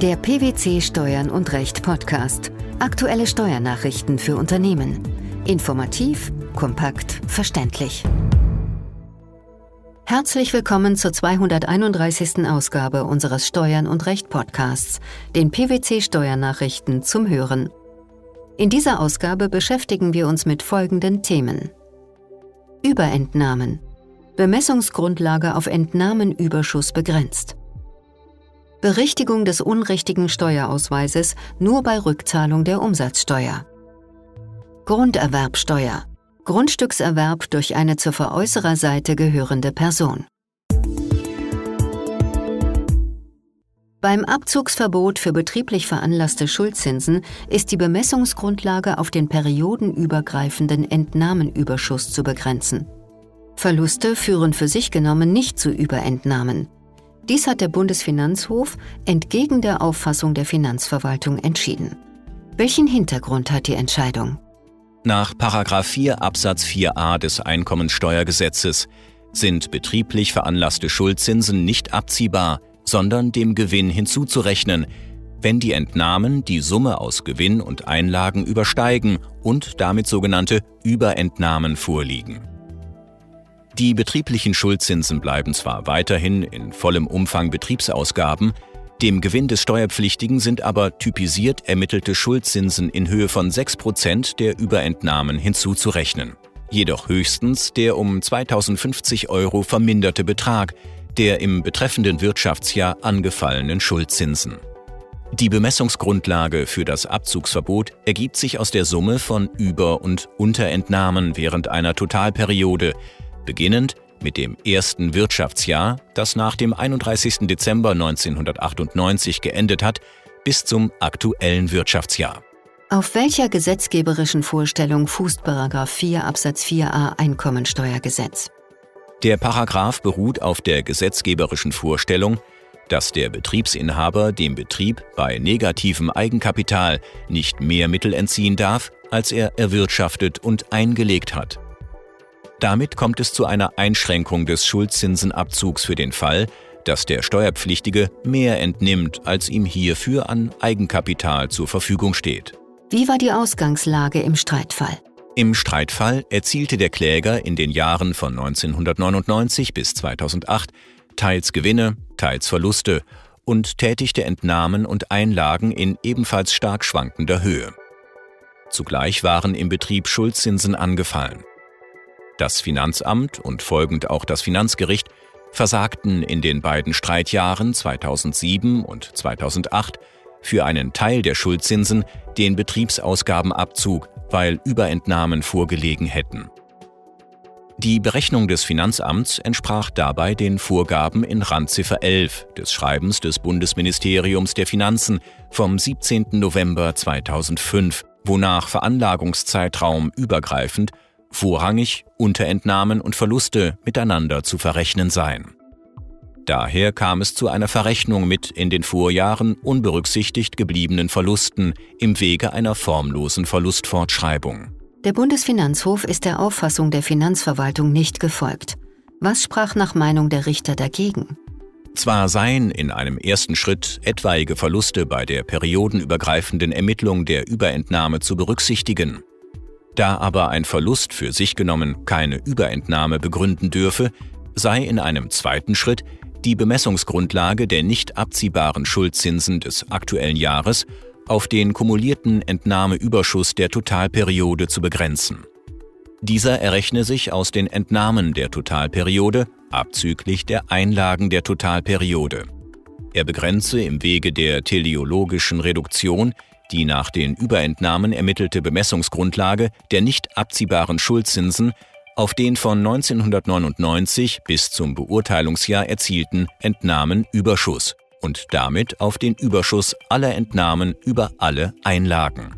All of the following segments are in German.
Der PwC Steuern und Recht Podcast. Aktuelle Steuernachrichten für Unternehmen. Informativ, kompakt, verständlich. Herzlich willkommen zur 231. Ausgabe unseres Steuern und Recht Podcasts, den PwC Steuernachrichten zum Hören. In dieser Ausgabe beschäftigen wir uns mit folgenden Themen. Überentnahmen. Bemessungsgrundlage auf Entnahmenüberschuss begrenzt. Berichtigung des unrichtigen Steuerausweises nur bei Rückzahlung der Umsatzsteuer. Grunderwerbsteuer. Grundstückserwerb durch eine zur Veräußererseite gehörende Person. Beim Abzugsverbot für betrieblich veranlasste Schuldzinsen ist die Bemessungsgrundlage auf den periodenübergreifenden Entnahmenüberschuss zu begrenzen. Verluste führen für sich genommen nicht zu Überentnahmen. Dies hat der Bundesfinanzhof entgegen der Auffassung der Finanzverwaltung entschieden. Welchen Hintergrund hat die Entscheidung? Nach 4 Absatz 4a des Einkommensteuergesetzes sind betrieblich veranlasste Schuldzinsen nicht abziehbar, sondern dem Gewinn hinzuzurechnen, wenn die Entnahmen die Summe aus Gewinn und Einlagen übersteigen und damit sogenannte Überentnahmen vorliegen. Die betrieblichen Schuldzinsen bleiben zwar weiterhin in vollem Umfang Betriebsausgaben, dem Gewinn des Steuerpflichtigen sind aber typisiert ermittelte Schuldzinsen in Höhe von 6% der Überentnahmen hinzuzurechnen. Jedoch höchstens der um 2050 Euro verminderte Betrag der im betreffenden Wirtschaftsjahr angefallenen Schuldzinsen. Die Bemessungsgrundlage für das Abzugsverbot ergibt sich aus der Summe von Über- und Unterentnahmen während einer Totalperiode, beginnend mit dem ersten Wirtschaftsjahr, das nach dem 31. Dezember 1998 geendet hat, bis zum aktuellen Wirtschaftsjahr. Auf welcher gesetzgeberischen Vorstellung fußt 4 Absatz 4a Einkommensteuergesetz? Der Paragraph beruht auf der gesetzgeberischen Vorstellung, dass der Betriebsinhaber dem Betrieb bei negativem Eigenkapital nicht mehr Mittel entziehen darf, als er erwirtschaftet und eingelegt hat. Damit kommt es zu einer Einschränkung des Schuldzinsenabzugs für den Fall, dass der Steuerpflichtige mehr entnimmt, als ihm hierfür an Eigenkapital zur Verfügung steht. Wie war die Ausgangslage im Streitfall? Im Streitfall erzielte der Kläger in den Jahren von 1999 bis 2008 teils Gewinne, teils Verluste und tätigte Entnahmen und Einlagen in ebenfalls stark schwankender Höhe. Zugleich waren im Betrieb Schuldzinsen angefallen. Das Finanzamt und folgend auch das Finanzgericht versagten in den beiden Streitjahren 2007 und 2008 für einen Teil der Schuldzinsen den Betriebsausgabenabzug, weil Überentnahmen vorgelegen hätten. Die Berechnung des Finanzamts entsprach dabei den Vorgaben in Randziffer 11 des Schreibens des Bundesministeriums der Finanzen vom 17. November 2005, wonach Veranlagungszeitraum übergreifend vorrangig Unterentnahmen und Verluste miteinander zu verrechnen seien. Daher kam es zu einer Verrechnung mit in den Vorjahren unberücksichtigt gebliebenen Verlusten im Wege einer formlosen Verlustfortschreibung. Der Bundesfinanzhof ist der Auffassung der Finanzverwaltung nicht gefolgt. Was sprach nach Meinung der Richter dagegen? Zwar seien in einem ersten Schritt etwaige Verluste bei der periodenübergreifenden Ermittlung der Überentnahme zu berücksichtigen, da aber ein Verlust für sich genommen keine Überentnahme begründen dürfe, sei in einem zweiten Schritt die Bemessungsgrundlage der nicht abziehbaren Schuldzinsen des aktuellen Jahres auf den kumulierten Entnahmeüberschuss der Totalperiode zu begrenzen. Dieser errechne sich aus den Entnahmen der Totalperiode abzüglich der Einlagen der Totalperiode. Er begrenze im Wege der teleologischen Reduktion die nach den Überentnahmen ermittelte Bemessungsgrundlage der nicht abziehbaren Schuldzinsen auf den von 1999 bis zum Beurteilungsjahr erzielten Entnahmenüberschuss und damit auf den Überschuss aller Entnahmen über alle Einlagen.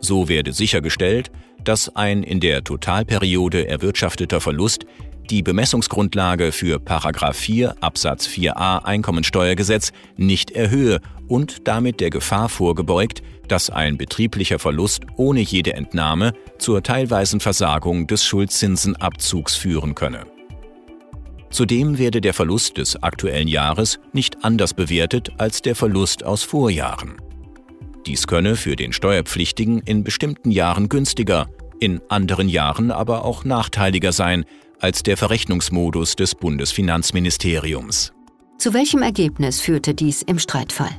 So werde sichergestellt, dass ein in der Totalperiode erwirtschafteter Verlust die Bemessungsgrundlage für 4 Absatz 4a Einkommensteuergesetz nicht erhöhe und damit der Gefahr vorgebeugt, dass ein betrieblicher Verlust ohne jede Entnahme zur teilweisen Versagung des Schuldzinsenabzugs führen könne. Zudem werde der Verlust des aktuellen Jahres nicht anders bewertet als der Verlust aus Vorjahren. Dies könne für den Steuerpflichtigen in bestimmten Jahren günstiger, in anderen Jahren aber auch nachteiliger sein als der Verrechnungsmodus des Bundesfinanzministeriums. Zu welchem Ergebnis führte dies im Streitfall?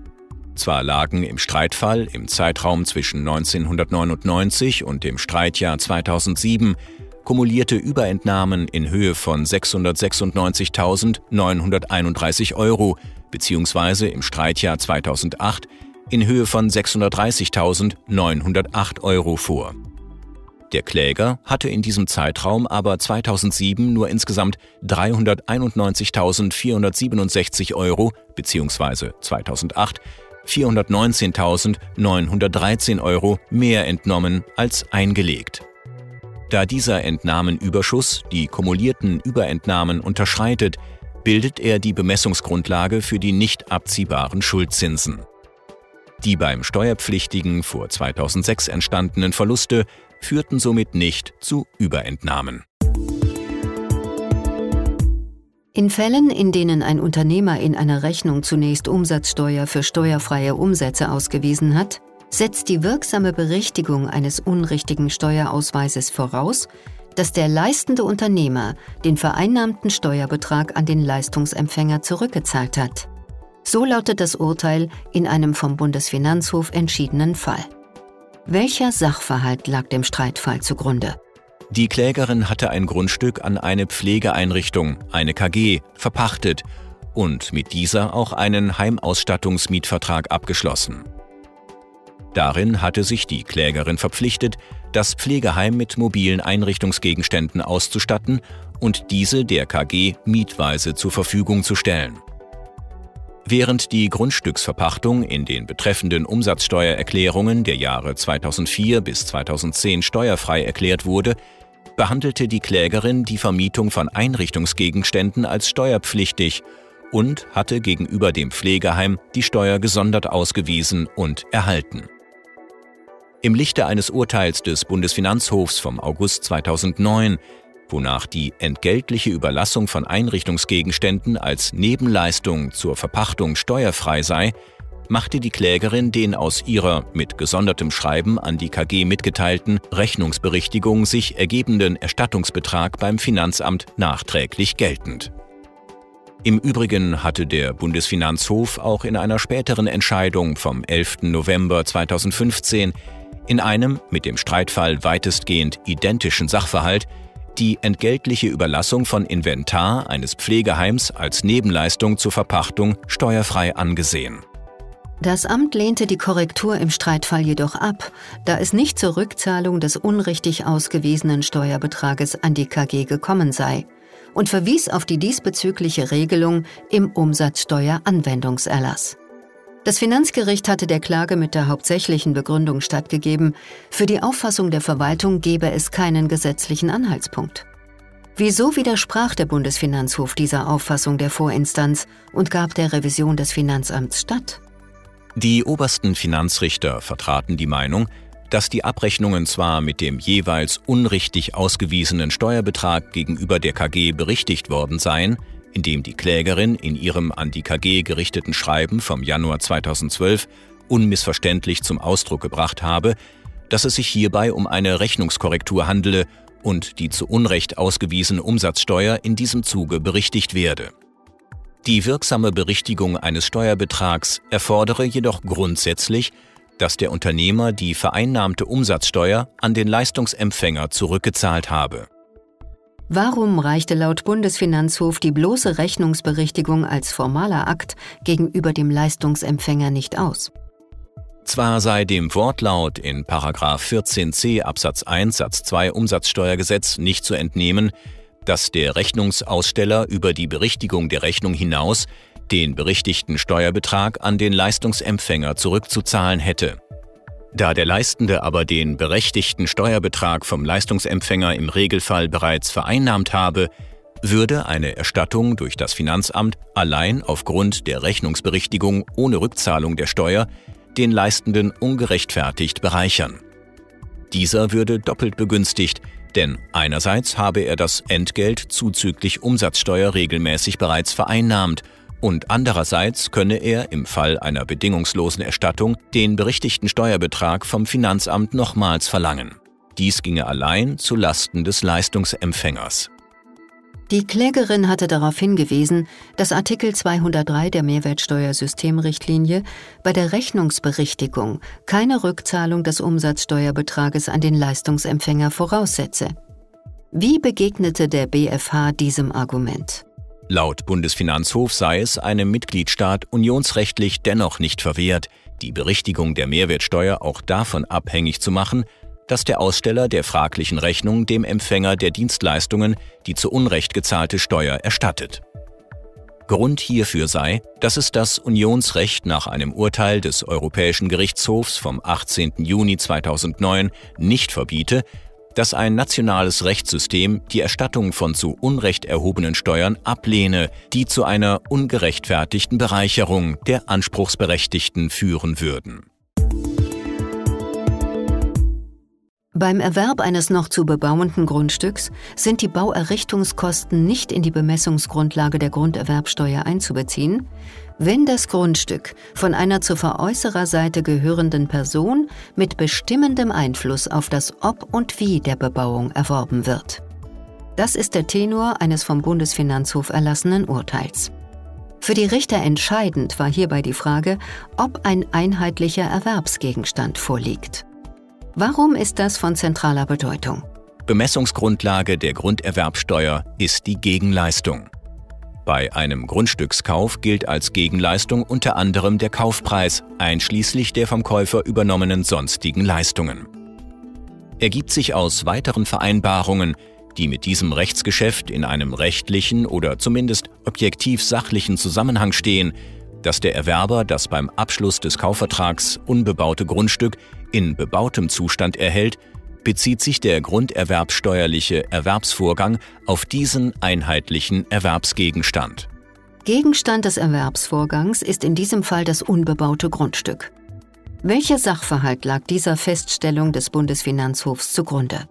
Zwar lagen im Streitfall im Zeitraum zwischen 1999 und dem Streitjahr 2007 kumulierte Überentnahmen in Höhe von 696.931 Euro bzw. im Streitjahr 2008 in Höhe von 630.908 Euro vor. Der Kläger hatte in diesem Zeitraum aber 2007 nur insgesamt 391.467 Euro bzw. 2008 419.913 Euro mehr entnommen als eingelegt. Da dieser Entnahmenüberschuss die kumulierten Überentnahmen unterschreitet, bildet er die Bemessungsgrundlage für die nicht abziehbaren Schuldzinsen. Die beim Steuerpflichtigen vor 2006 entstandenen Verluste führten somit nicht zu Überentnahmen. In Fällen, in denen ein Unternehmer in einer Rechnung zunächst Umsatzsteuer für steuerfreie Umsätze ausgewiesen hat, setzt die wirksame Berichtigung eines unrichtigen Steuerausweises voraus, dass der leistende Unternehmer den vereinnahmten Steuerbetrag an den Leistungsempfänger zurückgezahlt hat. So lautet das Urteil in einem vom Bundesfinanzhof entschiedenen Fall. Welcher Sachverhalt lag dem Streitfall zugrunde? Die Klägerin hatte ein Grundstück an eine Pflegeeinrichtung, eine KG, verpachtet und mit dieser auch einen Heimausstattungsmietvertrag abgeschlossen. Darin hatte sich die Klägerin verpflichtet, das Pflegeheim mit mobilen Einrichtungsgegenständen auszustatten und diese der KG mietweise zur Verfügung zu stellen. Während die Grundstücksverpachtung in den betreffenden Umsatzsteuererklärungen der Jahre 2004 bis 2010 steuerfrei erklärt wurde, behandelte die Klägerin die Vermietung von Einrichtungsgegenständen als steuerpflichtig und hatte gegenüber dem Pflegeheim die Steuer gesondert ausgewiesen und erhalten. Im Lichte eines Urteils des Bundesfinanzhofs vom August 2009 wonach die entgeltliche Überlassung von Einrichtungsgegenständen als Nebenleistung zur Verpachtung steuerfrei sei, machte die Klägerin den aus ihrer mit gesondertem Schreiben an die KG mitgeteilten Rechnungsberichtigung sich ergebenden Erstattungsbetrag beim Finanzamt nachträglich geltend. Im Übrigen hatte der Bundesfinanzhof auch in einer späteren Entscheidung vom 11. November 2015 in einem mit dem Streitfall weitestgehend identischen Sachverhalt die entgeltliche Überlassung von Inventar eines Pflegeheims als Nebenleistung zur Verpachtung steuerfrei angesehen. Das Amt lehnte die Korrektur im Streitfall jedoch ab, da es nicht zur Rückzahlung des unrichtig ausgewiesenen Steuerbetrages an die KG gekommen sei und verwies auf die diesbezügliche Regelung im Umsatzsteueranwendungserlass. Das Finanzgericht hatte der Klage mit der hauptsächlichen Begründung stattgegeben, für die Auffassung der Verwaltung gebe es keinen gesetzlichen Anhaltspunkt. Wieso widersprach der Bundesfinanzhof dieser Auffassung der Vorinstanz und gab der Revision des Finanzamts statt? Die obersten Finanzrichter vertraten die Meinung, dass die Abrechnungen zwar mit dem jeweils unrichtig ausgewiesenen Steuerbetrag gegenüber der KG berichtigt worden seien, in dem die Klägerin in ihrem an die KG gerichteten Schreiben vom Januar 2012 unmissverständlich zum Ausdruck gebracht habe, dass es sich hierbei um eine Rechnungskorrektur handele und die zu Unrecht ausgewiesene Umsatzsteuer in diesem Zuge berichtigt werde. Die wirksame Berichtigung eines Steuerbetrags erfordere jedoch grundsätzlich, dass der Unternehmer die vereinnahmte Umsatzsteuer an den Leistungsempfänger zurückgezahlt habe. Warum reichte laut Bundesfinanzhof die bloße Rechnungsberichtigung als formaler Akt gegenüber dem Leistungsempfänger nicht aus? Zwar sei dem Wortlaut in 14c Absatz 1 Satz 2 Umsatzsteuergesetz nicht zu entnehmen, dass der Rechnungsaussteller über die Berichtigung der Rechnung hinaus den berichtigten Steuerbetrag an den Leistungsempfänger zurückzuzahlen hätte. Da der Leistende aber den berechtigten Steuerbetrag vom Leistungsempfänger im Regelfall bereits vereinnahmt habe, würde eine Erstattung durch das Finanzamt allein aufgrund der Rechnungsberichtigung ohne Rückzahlung der Steuer den Leistenden ungerechtfertigt bereichern. Dieser würde doppelt begünstigt, Denn einerseits habe er das Entgelt zuzüglich Umsatzsteuer regelmäßig bereits vereinnahmt und andererseits könne er im Fall einer bedingungslosen Erstattung den berichtigten Steuerbetrag vom Finanzamt nochmals verlangen. Dies ginge allein zu Lasten des Leistungsempfängers. Die Klägerin hatte darauf hingewiesen, dass Artikel 203 der Mehrwertsteuersystemrichtlinie bei der Rechnungsberichtigung keine Rückzahlung des Umsatzsteuerbetrages an den Leistungsempfänger voraussetze. Wie begegnete der BfH diesem Argument? Laut Bundesfinanzhof sei es einem Mitgliedstaat unionsrechtlich dennoch nicht verwehrt, die Berichtigung der Mehrwertsteuer auch davon abhängig zu machen, dass der Aussteller der fraglichen Rechnung dem Empfänger der Dienstleistungen die zu Unrecht gezahlte Steuer erstattet. Grund hierfür sei, dass es das Unionsrecht nach einem Urteil des Europäischen Gerichtshofs vom 18. Juni 2009 nicht verbiete, dass ein nationales Rechtssystem die Erstattung von zu Unrecht erhobenen Steuern ablehne, die zu einer ungerechtfertigten Bereicherung der Anspruchsberechtigten führen würden. Beim Erwerb eines noch zu bebauenden Grundstücks sind die Bauerrichtungskosten nicht in die Bemessungsgrundlage der Grunderwerbsteuer einzubeziehen, wenn das Grundstück von einer zur Veräußererseite gehörenden Person mit bestimmendem Einfluss auf das Ob und Wie der Bebauung erworben wird. Das ist der Tenor eines vom Bundesfinanzhof erlassenen Urteils. Für die Richter entscheidend war hierbei die Frage, ob ein einheitlicher Erwerbsgegenstand vorliegt. Warum ist das von zentraler Bedeutung? Bemessungsgrundlage der Grunderwerbsteuer ist die Gegenleistung. Bei einem Grundstückskauf gilt als Gegenleistung unter anderem der Kaufpreis, einschließlich der vom Käufer übernommenen sonstigen Leistungen. Ergibt sich aus weiteren Vereinbarungen, die mit diesem Rechtsgeschäft in einem rechtlichen oder zumindest objektiv sachlichen Zusammenhang stehen, dass der Erwerber das beim Abschluss des Kaufvertrags unbebaute Grundstück in bebautem Zustand erhält, bezieht sich der grunderwerbsteuerliche Erwerbsvorgang auf diesen einheitlichen Erwerbsgegenstand. Gegenstand des Erwerbsvorgangs ist in diesem Fall das unbebaute Grundstück. Welcher Sachverhalt lag dieser Feststellung des Bundesfinanzhofs zugrunde?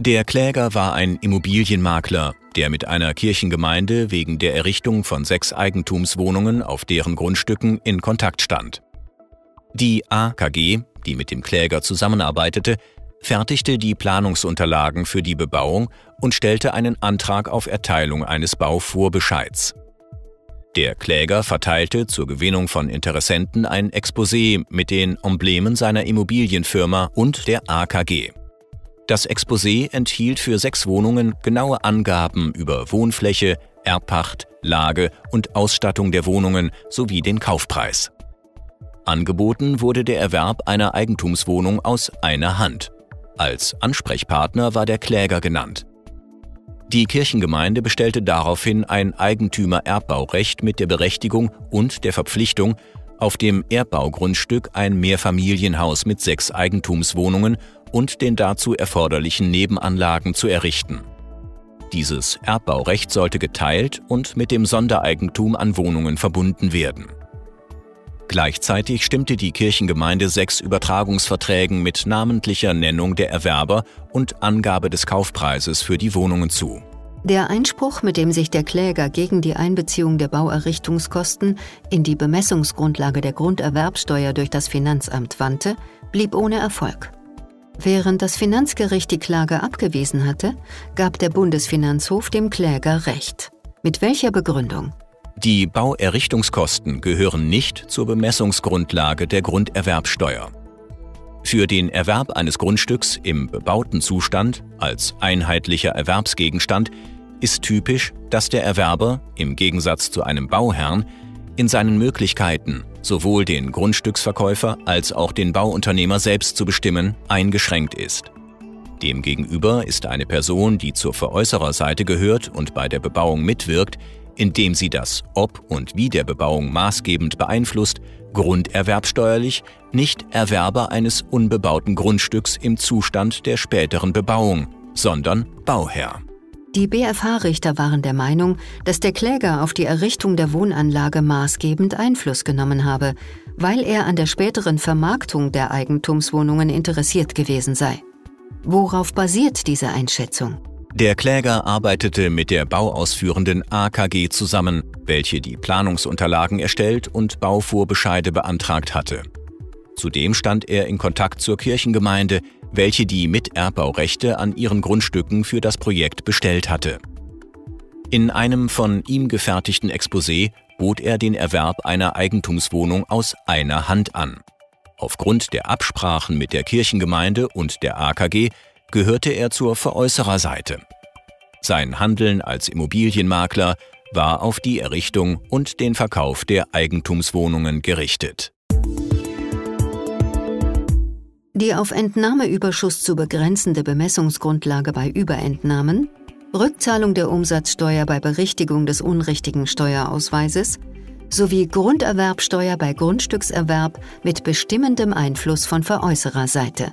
Der Kläger war ein Immobilienmakler, der mit einer Kirchengemeinde wegen der Errichtung von sechs Eigentumswohnungen auf deren Grundstücken in Kontakt stand. Die AKG, die mit dem Kläger zusammenarbeitete, fertigte die Planungsunterlagen für die Bebauung und stellte einen Antrag auf Erteilung eines Bauvorbescheids. Der Kläger verteilte zur Gewinnung von Interessenten ein Exposé mit den Emblemen seiner Immobilienfirma und der AKG. Das Exposé enthielt für sechs Wohnungen genaue Angaben über Wohnfläche, Erbpacht, Lage und Ausstattung der Wohnungen sowie den Kaufpreis. Angeboten wurde der Erwerb einer Eigentumswohnung aus einer Hand. Als Ansprechpartner war der Kläger genannt. Die Kirchengemeinde bestellte daraufhin ein Eigentümer-Erbbaurecht mit der Berechtigung und der Verpflichtung, auf dem Erbbaugrundstück ein Mehrfamilienhaus mit sechs Eigentumswohnungen und den dazu erforderlichen Nebenanlagen zu errichten. Dieses Erbbaurecht sollte geteilt und mit dem Sondereigentum an Wohnungen verbunden werden. Gleichzeitig stimmte die Kirchengemeinde sechs Übertragungsverträgen mit namentlicher Nennung der Erwerber und Angabe des Kaufpreises für die Wohnungen zu. Der Einspruch, mit dem sich der Kläger gegen die Einbeziehung der Bauerrichtungskosten in die Bemessungsgrundlage der Grunderwerbsteuer durch das Finanzamt wandte, blieb ohne Erfolg. Während das Finanzgericht die Klage abgewiesen hatte, gab der Bundesfinanzhof dem Kläger Recht. Mit welcher Begründung? Die Bauerrichtungskosten gehören nicht zur Bemessungsgrundlage der Grunderwerbsteuer. Für den Erwerb eines Grundstücks im bebauten Zustand als einheitlicher Erwerbsgegenstand ist typisch, dass der Erwerber, im Gegensatz zu einem Bauherrn, in seinen Möglichkeiten, sowohl den Grundstücksverkäufer als auch den Bauunternehmer selbst zu bestimmen, eingeschränkt ist. Demgegenüber ist eine Person, die zur Veräußererseite gehört und bei der Bebauung mitwirkt, indem sie das Ob und Wie der Bebauung maßgebend beeinflusst, grunderwerbsteuerlich nicht Erwerber eines unbebauten Grundstücks im Zustand der späteren Bebauung, sondern Bauherr. Die BFH-Richter waren der Meinung, dass der Kläger auf die Errichtung der Wohnanlage maßgebend Einfluss genommen habe, weil er an der späteren Vermarktung der Eigentumswohnungen interessiert gewesen sei. Worauf basiert diese Einschätzung? Der Kläger arbeitete mit der bauausführenden AKG zusammen, welche die Planungsunterlagen erstellt und Bauvorbescheide beantragt hatte. Zudem stand er in Kontakt zur Kirchengemeinde, welche die Miterbbaurechte an ihren Grundstücken für das Projekt bestellt hatte. In einem von ihm gefertigten Exposé bot er den Erwerb einer Eigentumswohnung aus einer Hand an. Aufgrund der Absprachen mit der Kirchengemeinde und der AKG gehörte er zur Veräußererseite. Sein Handeln als Immobilienmakler war auf die Errichtung und den Verkauf der Eigentumswohnungen gerichtet. Die auf Entnahmeüberschuss zu begrenzende Bemessungsgrundlage bei Überentnahmen, Rückzahlung der Umsatzsteuer bei Berichtigung des unrichtigen Steuerausweises sowie Grunderwerbsteuer bei Grundstückserwerb mit bestimmendem Einfluss von Veräußererseite.